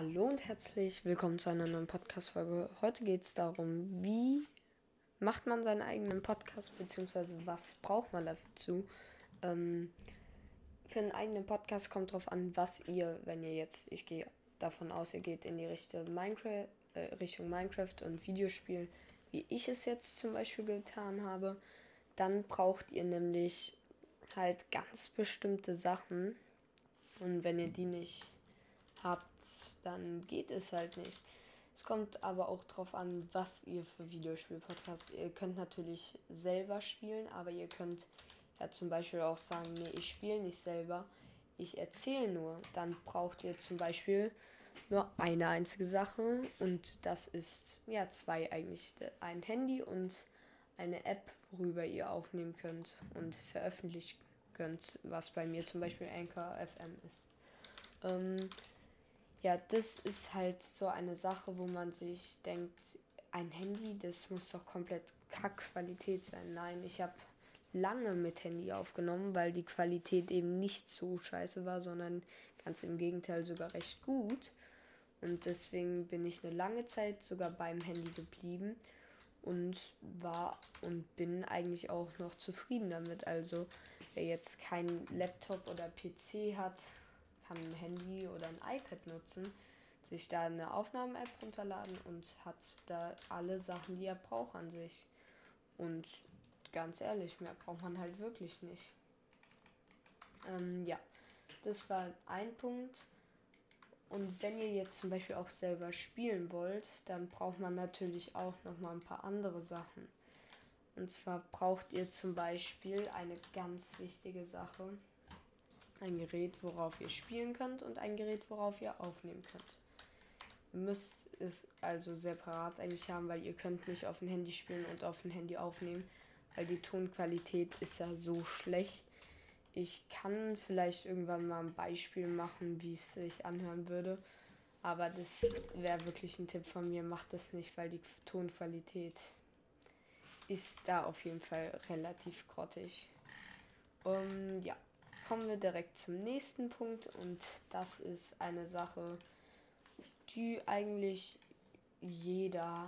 Hallo und herzlich willkommen zu einer neuen Podcast-Folge. Heute geht es darum, wie macht man seinen eigenen Podcast, beziehungsweise was braucht man dazu. Ähm, für einen eigenen Podcast kommt drauf an, was ihr, wenn ihr jetzt, ich gehe davon aus, ihr geht in die Richtung Minecraft, äh, Richtung Minecraft und Videospiel, wie ich es jetzt zum Beispiel getan habe, dann braucht ihr nämlich halt ganz bestimmte Sachen. Und wenn ihr die nicht habt, dann geht es halt nicht. Es kommt aber auch drauf an, was ihr für Videospiel-Podcasts. Ihr könnt natürlich selber spielen, aber ihr könnt ja zum Beispiel auch sagen, nee, ich spiele nicht selber, ich erzähle nur. Dann braucht ihr zum Beispiel nur eine einzige Sache und das ist ja zwei eigentlich. Ein Handy und eine App, worüber ihr aufnehmen könnt und veröffentlichen könnt, was bei mir zum Beispiel Anchor FM ist. Ähm, ja, das ist halt so eine Sache, wo man sich denkt, ein Handy, das muss doch komplett Kackqualität sein. Nein, ich habe lange mit Handy aufgenommen, weil die Qualität eben nicht so scheiße war, sondern ganz im Gegenteil sogar recht gut. Und deswegen bin ich eine lange Zeit sogar beim Handy geblieben und war und bin eigentlich auch noch zufrieden damit. Also wer jetzt keinen Laptop oder PC hat, kann ein Handy oder ein iPad nutzen, sich da eine Aufnahmen-App runterladen und hat da alle Sachen, die er braucht an sich. Und ganz ehrlich, mehr braucht man halt wirklich nicht. Ähm, ja, das war ein Punkt. Und wenn ihr jetzt zum Beispiel auch selber spielen wollt, dann braucht man natürlich auch noch mal ein paar andere Sachen. Und zwar braucht ihr zum Beispiel eine ganz wichtige Sache. Ein Gerät, worauf ihr spielen könnt und ein Gerät, worauf ihr aufnehmen könnt. Ihr müsst es also separat eigentlich haben, weil ihr könnt nicht auf dem Handy spielen und auf dem Handy aufnehmen, weil die Tonqualität ist ja so schlecht ich kann vielleicht irgendwann mal ein Beispiel machen, wie es sich anhören würde. Aber das wäre wirklich ein Tipp von mir. Macht das nicht, weil die Tonqualität ist da auf jeden Fall relativ grottig. Um, ja, kommen wir direkt zum nächsten Punkt und das ist eine Sache, die eigentlich jeder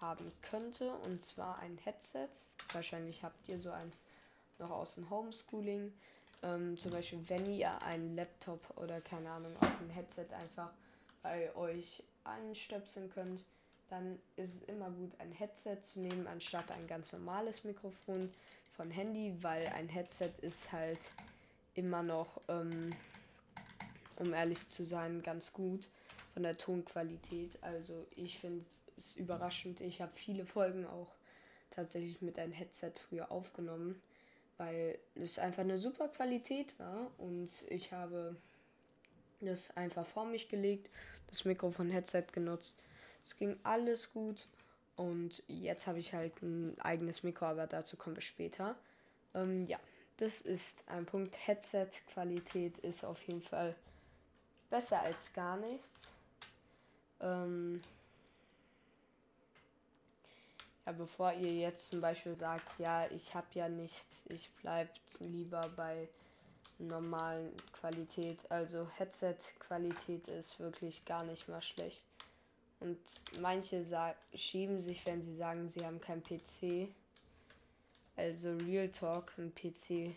haben könnte und zwar ein Headset. Wahrscheinlich habt ihr so eins noch aus dem Homeschooling. Ähm, zum Beispiel, wenn ihr einen Laptop oder keine Ahnung, auch ein Headset einfach bei euch anstöpseln könnt, dann ist es immer gut, ein Headset zu nehmen, anstatt ein ganz normales Mikrofon von Handy, weil ein Headset ist halt immer noch, ähm, um ehrlich zu sein, ganz gut von der Tonqualität. Also ich finde es überraschend. Ich habe viele Folgen auch tatsächlich mit einem Headset früher aufgenommen weil es einfach eine super Qualität war und ich habe das einfach vor mich gelegt, das Mikrofon-Headset genutzt. Es ging alles gut und jetzt habe ich halt ein eigenes Mikro, aber dazu kommen wir später. Ähm, ja, das ist ein Punkt. Headset-Qualität ist auf jeden Fall besser als gar nichts. Ähm, ja, bevor ihr jetzt zum Beispiel sagt, ja, ich habe ja nichts, ich bleibe lieber bei normalen Qualität. Also Headset-Qualität ist wirklich gar nicht mal schlecht. Und manche schieben sich, wenn sie sagen, sie haben kein PC. Also Real Talk, ein PC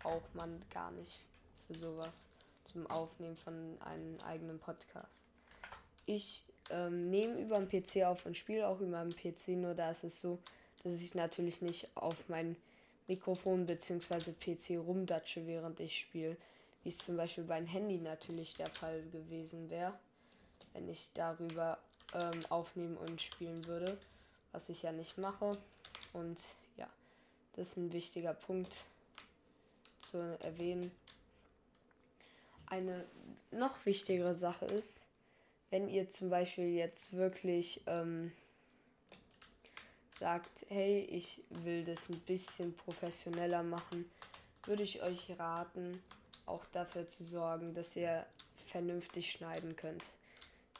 braucht man gar nicht für sowas zum Aufnehmen von einem eigenen Podcast. Ich ähm, nehme über den PC auf und spiele auch über den PC, nur da ist es so, dass ich natürlich nicht auf mein Mikrofon bzw. PC rumdatsche, während ich spiele, wie es zum Beispiel beim Handy natürlich der Fall gewesen wäre, wenn ich darüber ähm, aufnehmen und spielen würde, was ich ja nicht mache. Und das ist ein wichtiger Punkt zu erwähnen. Eine noch wichtigere Sache ist, wenn ihr zum Beispiel jetzt wirklich ähm, sagt, hey, ich will das ein bisschen professioneller machen, würde ich euch raten, auch dafür zu sorgen, dass ihr vernünftig schneiden könnt.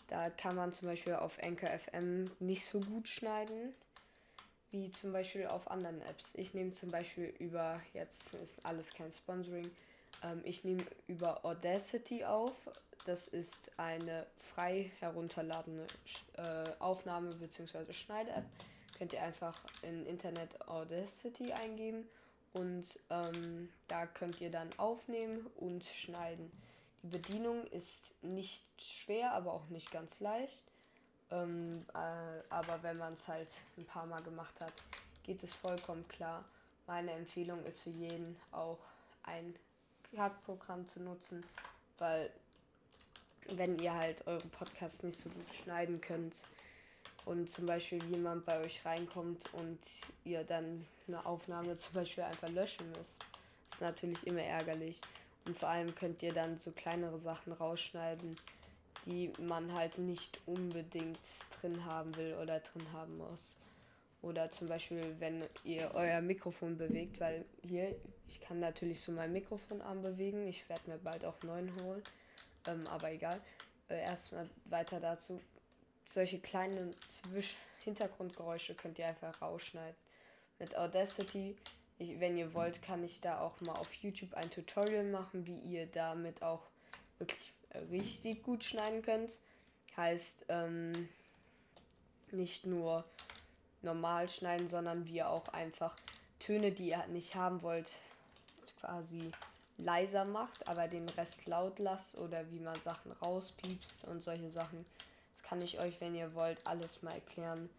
Da kann man zum Beispiel auf Anchor FM nicht so gut schneiden wie zum Beispiel auf anderen Apps. Ich nehme zum Beispiel über, jetzt ist alles kein Sponsoring, ähm, ich nehme über Audacity auf das ist eine frei herunterladende äh, Aufnahme bzw. Schneide-App. Könnt ihr einfach in Internet Audacity eingeben und ähm, da könnt ihr dann aufnehmen und schneiden. Die Bedienung ist nicht schwer, aber auch nicht ganz leicht. Ähm, äh, aber wenn man es halt ein paar Mal gemacht hat, geht es vollkommen klar. Meine Empfehlung ist für jeden auch ein Cut-Programm zu nutzen, weil wenn ihr halt euren Podcast nicht so gut schneiden könnt und zum Beispiel jemand bei euch reinkommt und ihr dann eine Aufnahme zum Beispiel einfach löschen müsst, ist natürlich immer ärgerlich. Und vor allem könnt ihr dann so kleinere Sachen rausschneiden, die man halt nicht unbedingt drin haben will oder drin haben muss. Oder zum Beispiel, wenn ihr euer Mikrofon bewegt, weil hier, ich kann natürlich so mein Mikrofonarm bewegen. Ich werde mir bald auch neuen holen. Ähm, aber egal. Äh, erstmal weiter dazu. Solche kleinen Zwisch Hintergrundgeräusche könnt ihr einfach rausschneiden. Mit Audacity, ich, wenn ihr wollt, kann ich da auch mal auf YouTube ein Tutorial machen, wie ihr damit auch wirklich richtig gut schneiden könnt. Heißt, ähm, nicht nur normal schneiden, sondern wie ihr auch einfach Töne, die ihr nicht haben wollt, quasi leiser macht, aber den Rest laut lasst oder wie man Sachen rauspiepst und solche Sachen. Das kann ich euch, wenn ihr wollt, alles mal erklären.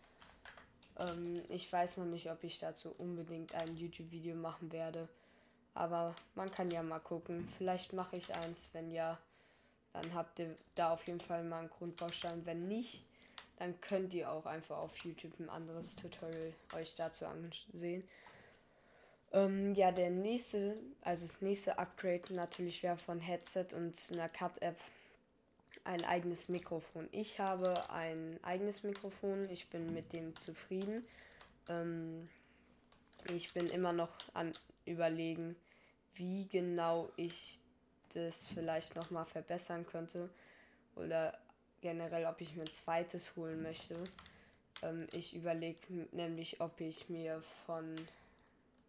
Ähm, ich weiß noch nicht, ob ich dazu unbedingt ein YouTube-Video machen werde. Aber man kann ja mal gucken. Vielleicht mache ich eins. Wenn ja, dann habt ihr da auf jeden Fall mal einen Grundbaustein. Wenn nicht, dann könnt ihr auch einfach auf YouTube ein anderes Tutorial euch dazu ansehen. Ähm, ja, der nächste, also das nächste Upgrade natürlich wäre von Headset und einer Cut-App ein eigenes Mikrofon. Ich habe ein eigenes Mikrofon, ich bin mit dem zufrieden. Ähm, ich bin immer noch an überlegen, wie genau ich das vielleicht nochmal verbessern könnte. Oder generell, ob ich mir ein zweites holen möchte. Ähm, ich überlege nämlich, ob ich mir von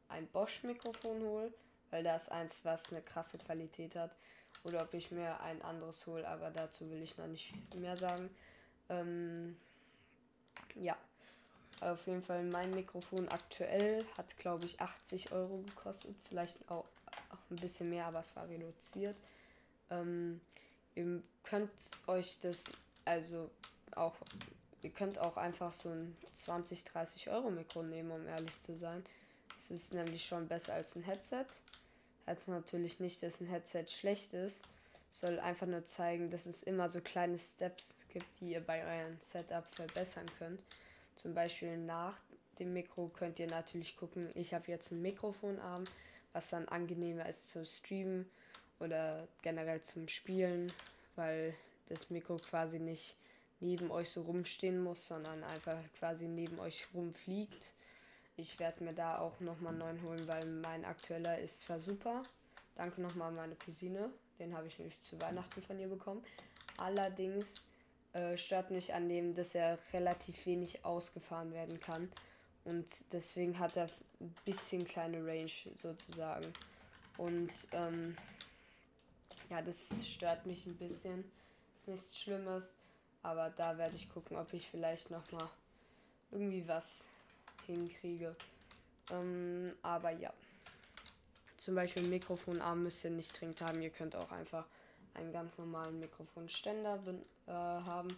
ein Bosch-Mikrofon hole, weil da ist eins, was eine krasse Qualität hat. Oder ob ich mir ein anderes hole, aber dazu will ich noch nicht mehr sagen. Ähm, ja, auf jeden Fall mein Mikrofon aktuell hat, glaube ich, 80 Euro gekostet. Vielleicht auch ein bisschen mehr, aber es war reduziert. Ähm, ihr könnt euch das, also auch, ihr könnt auch einfach so ein 20, 30 Euro Mikro nehmen, um ehrlich zu sein. Es ist nämlich schon besser als ein Headset. Heißt natürlich nicht, dass ein Headset schlecht ist. Soll einfach nur zeigen, dass es immer so kleine Steps gibt, die ihr bei eurem Setup verbessern könnt. Zum Beispiel nach dem Mikro könnt ihr natürlich gucken, ich habe jetzt einen Mikrofonarm, was dann angenehmer ist zu streamen oder generell zum Spielen, weil das Mikro quasi nicht neben euch so rumstehen muss, sondern einfach quasi neben euch rumfliegt. Ich werde mir da auch nochmal einen neuen holen, weil mein aktueller ist zwar super. Danke nochmal an meine Cousine. Den habe ich nämlich zu Weihnachten von ihr bekommen. Allerdings äh, stört mich an dem, dass er relativ wenig ausgefahren werden kann. Und deswegen hat er ein bisschen kleine Range sozusagen. Und ähm, ja, das stört mich ein bisschen. Ist nichts Schlimmes. Aber da werde ich gucken, ob ich vielleicht nochmal irgendwie was hinkriege. Ähm, aber ja. Zum Beispiel Mikrofonarm müsst ihr nicht dringend haben. Ihr könnt auch einfach einen ganz normalen Mikrofonständer äh, haben.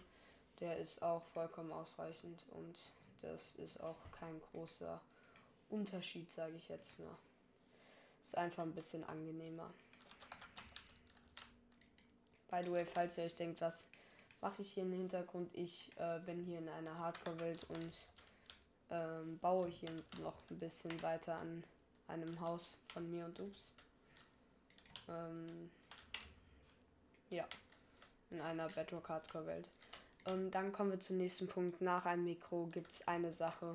Der ist auch vollkommen ausreichend und das ist auch kein großer Unterschied, sage ich jetzt nur. Ist einfach ein bisschen angenehmer. By the way, falls ihr euch denkt, was mache ich hier im Hintergrund? Ich äh, bin hier in einer Hardcore-Welt und ähm, baue hier noch ein bisschen weiter an einem Haus von mir und Ups. Ähm, ja, in einer Bedrock Hardcore Und dann kommen wir zum nächsten Punkt. Nach einem Mikro gibt es eine Sache,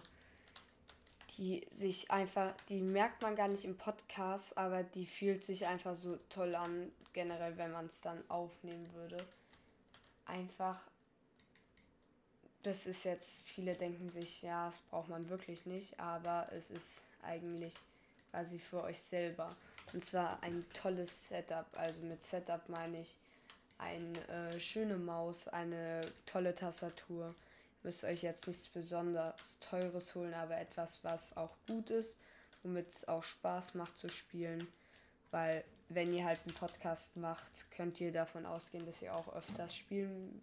die sich einfach, die merkt man gar nicht im Podcast, aber die fühlt sich einfach so toll an, generell, wenn man es dann aufnehmen würde. Einfach das ist jetzt, viele denken sich, ja, das braucht man wirklich nicht, aber es ist eigentlich quasi für euch selber. Und zwar ein tolles Setup. Also mit Setup meine ich eine schöne Maus, eine tolle Tastatur. Ihr müsst euch jetzt nichts besonders Teures holen, aber etwas, was auch gut ist, womit es auch Spaß macht zu spielen. Weil wenn ihr halt einen Podcast macht, könnt ihr davon ausgehen, dass ihr auch öfters spielen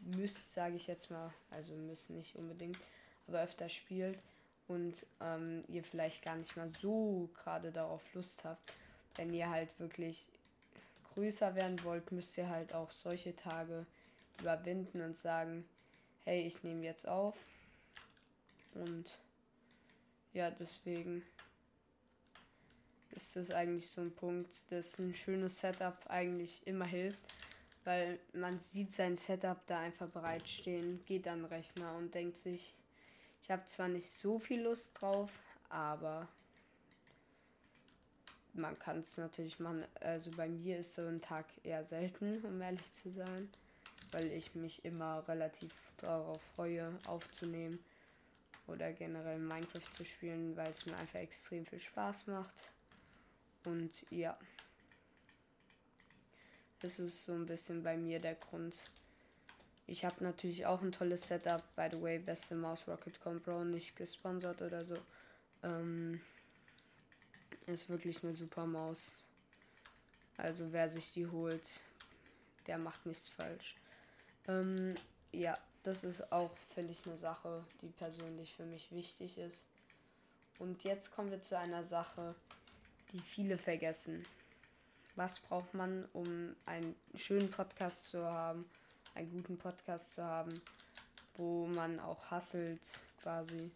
müsst, sage ich jetzt mal. Also müsst nicht unbedingt, aber öfter spielt und ähm, ihr vielleicht gar nicht mal so gerade darauf Lust habt. Wenn ihr halt wirklich größer werden wollt, müsst ihr halt auch solche Tage überwinden und sagen, hey, ich nehme jetzt auf. Und ja, deswegen ist das eigentlich so ein Punkt, dass ein schönes Setup eigentlich immer hilft, weil man sieht sein Setup da einfach bereitstehen, geht an den Rechner und denkt sich, ich habe zwar nicht so viel Lust drauf, aber man kann es natürlich machen. Also bei mir ist so ein Tag eher selten, um ehrlich zu sein, weil ich mich immer relativ darauf freue, aufzunehmen oder generell Minecraft zu spielen, weil es mir einfach extrem viel Spaß macht. Und ja, das ist so ein bisschen bei mir der Grund. Ich habe natürlich auch ein tolles Setup. By the way, beste Maus Rocket Compro, nicht gesponsert oder so. Ähm, ist wirklich eine super Maus. Also wer sich die holt, der macht nichts falsch. Ähm, ja, das ist auch, finde ich, eine Sache, die persönlich für mich wichtig ist. Und jetzt kommen wir zu einer Sache, die viele vergessen. Was braucht man, um einen schönen Podcast zu haben, einen guten Podcast zu haben, wo man auch hasselt quasi.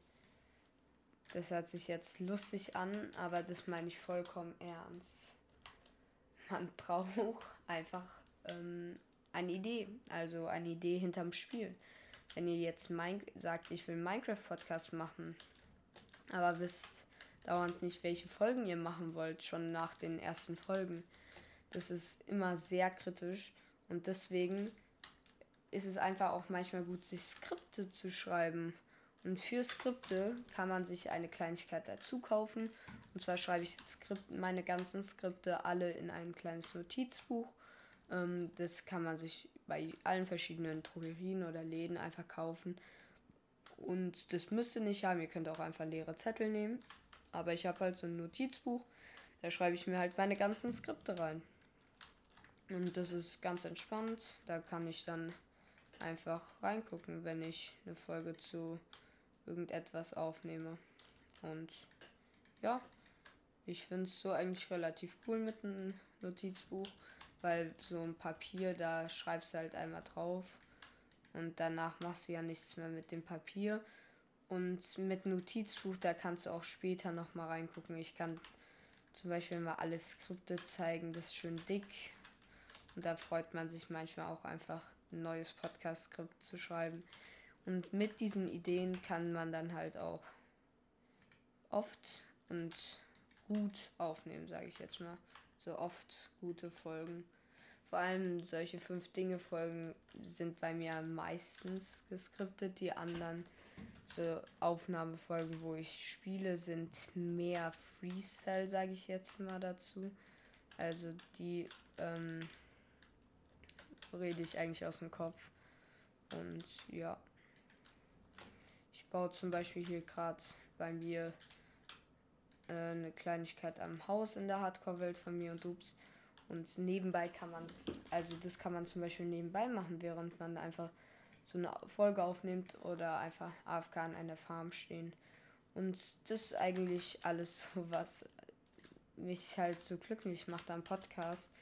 Das hört sich jetzt lustig an, aber das meine ich vollkommen ernst. Man braucht einfach ähm, eine Idee, also eine Idee hinterm Spiel. Wenn ihr jetzt mein sagt, ich will Minecraft-Podcast machen, aber wisst dauernd nicht, welche Folgen ihr machen wollt, schon nach den ersten Folgen. Das ist immer sehr kritisch und deswegen ist es einfach auch manchmal gut, sich Skripte zu schreiben. Und für Skripte kann man sich eine Kleinigkeit dazu kaufen. Und zwar schreibe ich Skript, meine ganzen Skripte alle in ein kleines Notizbuch. Ähm, das kann man sich bei allen verschiedenen Drogerien oder Läden einfach kaufen. Und das müsst ihr nicht haben. Ihr könnt auch einfach leere Zettel nehmen. Aber ich habe halt so ein Notizbuch. Da schreibe ich mir halt meine ganzen Skripte rein. Und das ist ganz entspannt. Da kann ich dann einfach reingucken, wenn ich eine Folge zu irgendetwas aufnehme. Und ja, ich finde es so eigentlich relativ cool mit einem Notizbuch, weil so ein Papier, da schreibst du halt einmal drauf und danach machst du ja nichts mehr mit dem Papier. Und mit Notizbuch, da kannst du auch später nochmal reingucken. Ich kann zum Beispiel mal alle Skripte zeigen, das ist schön dick. Und da freut man sich manchmal auch einfach, ein neues Podcast-Skript zu schreiben. Und mit diesen Ideen kann man dann halt auch oft und gut aufnehmen, sage ich jetzt mal. So oft gute Folgen. Vor allem solche fünf Dinge Folgen sind bei mir meistens geskriptet. Die anderen so Aufnahmefolgen, wo ich spiele, sind mehr Freestyle, sage ich jetzt mal dazu. Also die ähm, rede ich eigentlich aus dem Kopf. Und ja. Baue zum Beispiel hier gerade bei mir äh, eine Kleinigkeit am Haus in der Hardcore-Welt von mir und Ups. Und nebenbei kann man, also das kann man zum Beispiel nebenbei machen, während man einfach so eine Folge aufnimmt oder einfach AFK an einer Farm stehen. Und das ist eigentlich alles, was mich halt so glücklich macht am Podcast.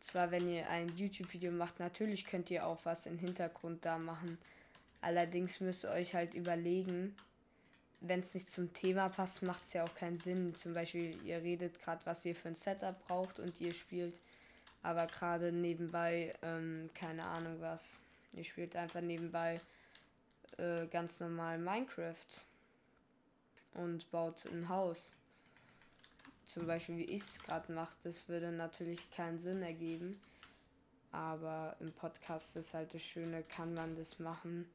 Zwar, wenn ihr ein YouTube-Video macht, natürlich könnt ihr auch was im Hintergrund da machen. Allerdings müsst ihr euch halt überlegen, wenn es nicht zum Thema passt, macht es ja auch keinen Sinn. Zum Beispiel, ihr redet gerade, was ihr für ein Setup braucht und ihr spielt aber gerade nebenbei, ähm, keine Ahnung was. Ihr spielt einfach nebenbei äh, ganz normal Minecraft und baut ein Haus. Zum Beispiel, wie ich es gerade mache, das würde natürlich keinen Sinn ergeben. Aber im Podcast ist halt das Schöne, kann man das machen,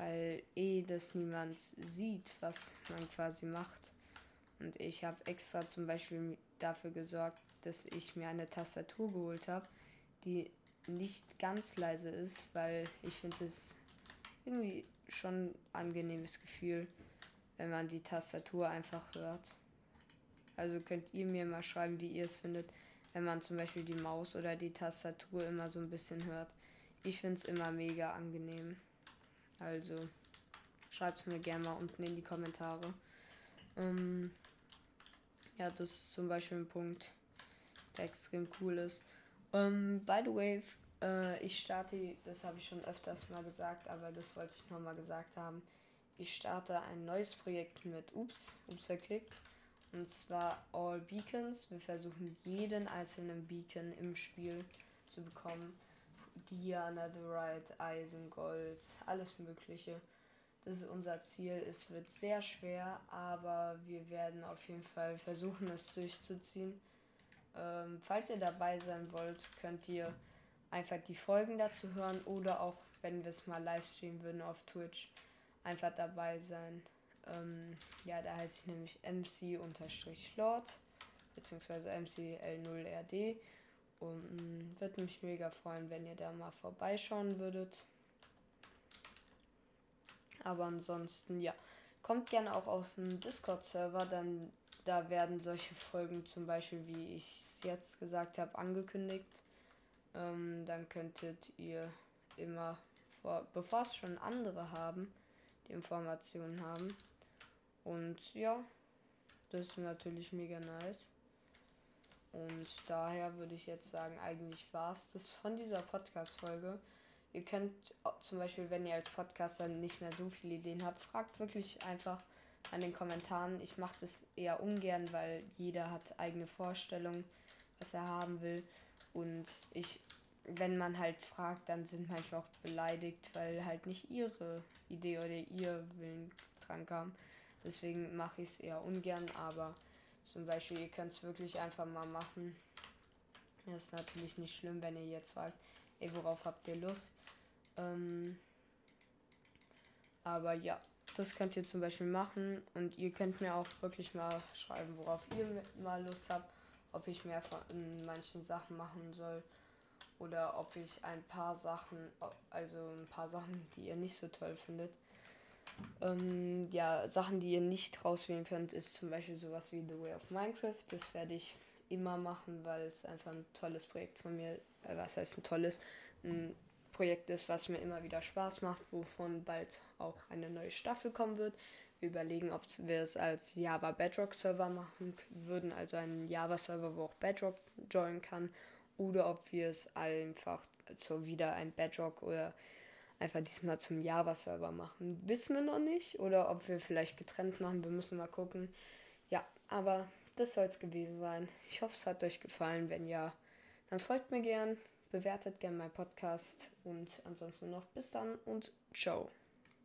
weil eh das niemand sieht, was man quasi macht. Und ich habe extra zum Beispiel dafür gesorgt, dass ich mir eine Tastatur geholt habe, die nicht ganz leise ist, weil ich finde es irgendwie schon ein angenehmes Gefühl, wenn man die Tastatur einfach hört. Also könnt ihr mir mal schreiben, wie ihr es findet, wenn man zum Beispiel die Maus oder die Tastatur immer so ein bisschen hört. Ich finde es immer mega angenehm. Also schreibt es mir gerne mal unten in die Kommentare. Ähm, ja, das ist zum Beispiel ein Punkt, der extrem cool ist. Ähm, by the way, äh, ich starte, das habe ich schon öfters mal gesagt, aber das wollte ich nochmal gesagt haben. Ich starte ein neues Projekt mit Ups, Ups verklickt. Und zwar All Beacons. Wir versuchen jeden einzelnen Beacon im Spiel zu bekommen. Diana, Netherite, Eisen, Gold, alles Mögliche. Das ist unser Ziel. Es wird sehr schwer, aber wir werden auf jeden Fall versuchen, es durchzuziehen. Ähm, falls ihr dabei sein wollt, könnt ihr einfach die Folgen dazu hören oder auch, wenn wir es mal live streamen würden auf Twitch, einfach dabei sein. Ähm, ja, da heiße ich nämlich MC-Lord beziehungsweise MCL0RD und mm, würde mich mega freuen, wenn ihr da mal vorbeischauen würdet. Aber ansonsten, ja, kommt gerne auch auf den Discord-Server, dann da werden solche Folgen zum Beispiel, wie ich es jetzt gesagt habe, angekündigt. Ähm, dann könntet ihr immer, vor, bevor es schon andere haben, die Informationen haben. Und ja, das ist natürlich mega nice. Und daher würde ich jetzt sagen, eigentlich war es das von dieser Podcast-Folge. Ihr könnt zum Beispiel, wenn ihr als Podcaster nicht mehr so viele Ideen habt, fragt wirklich einfach an den Kommentaren. Ich mache das eher ungern, weil jeder hat eigene Vorstellungen, was er haben will. Und ich, wenn man halt fragt, dann sind manchmal auch beleidigt, weil halt nicht ihre Idee oder ihr Willen dran kam. Deswegen mache ich es eher ungern, aber zum Beispiel, ihr könnt es wirklich einfach mal machen. Das ist natürlich nicht schlimm, wenn ihr jetzt fragt, ey, worauf habt ihr Lust? Ähm, aber ja, das könnt ihr zum Beispiel machen und ihr könnt mir auch wirklich mal schreiben, worauf ihr mal Lust habt, ob ich mehr von manchen Sachen machen soll oder ob ich ein paar Sachen, also ein paar Sachen, die ihr nicht so toll findet. Ähm, ja, Sachen, die ihr nicht rauswählen könnt, ist zum Beispiel sowas wie The Way of Minecraft. Das werde ich immer machen, weil es einfach ein tolles Projekt von mir, äh, was heißt ein tolles, ein Projekt ist, was mir immer wieder Spaß macht, wovon bald auch eine neue Staffel kommen wird. Wir überlegen, ob wir es als Java Bedrock Server machen würden, also einen Java Server, wo auch Bedrock joinen kann, oder ob wir es einfach so wieder ein Bedrock oder einfach diesmal zum Java Server machen. Wissen wir noch nicht, oder ob wir vielleicht getrennt machen, wir müssen mal gucken. Ja, aber das soll es gewesen sein. Ich hoffe, es hat euch gefallen. Wenn ja, dann folgt mir gern bewertet gerne meinen Podcast und ansonsten noch bis dann und ciao.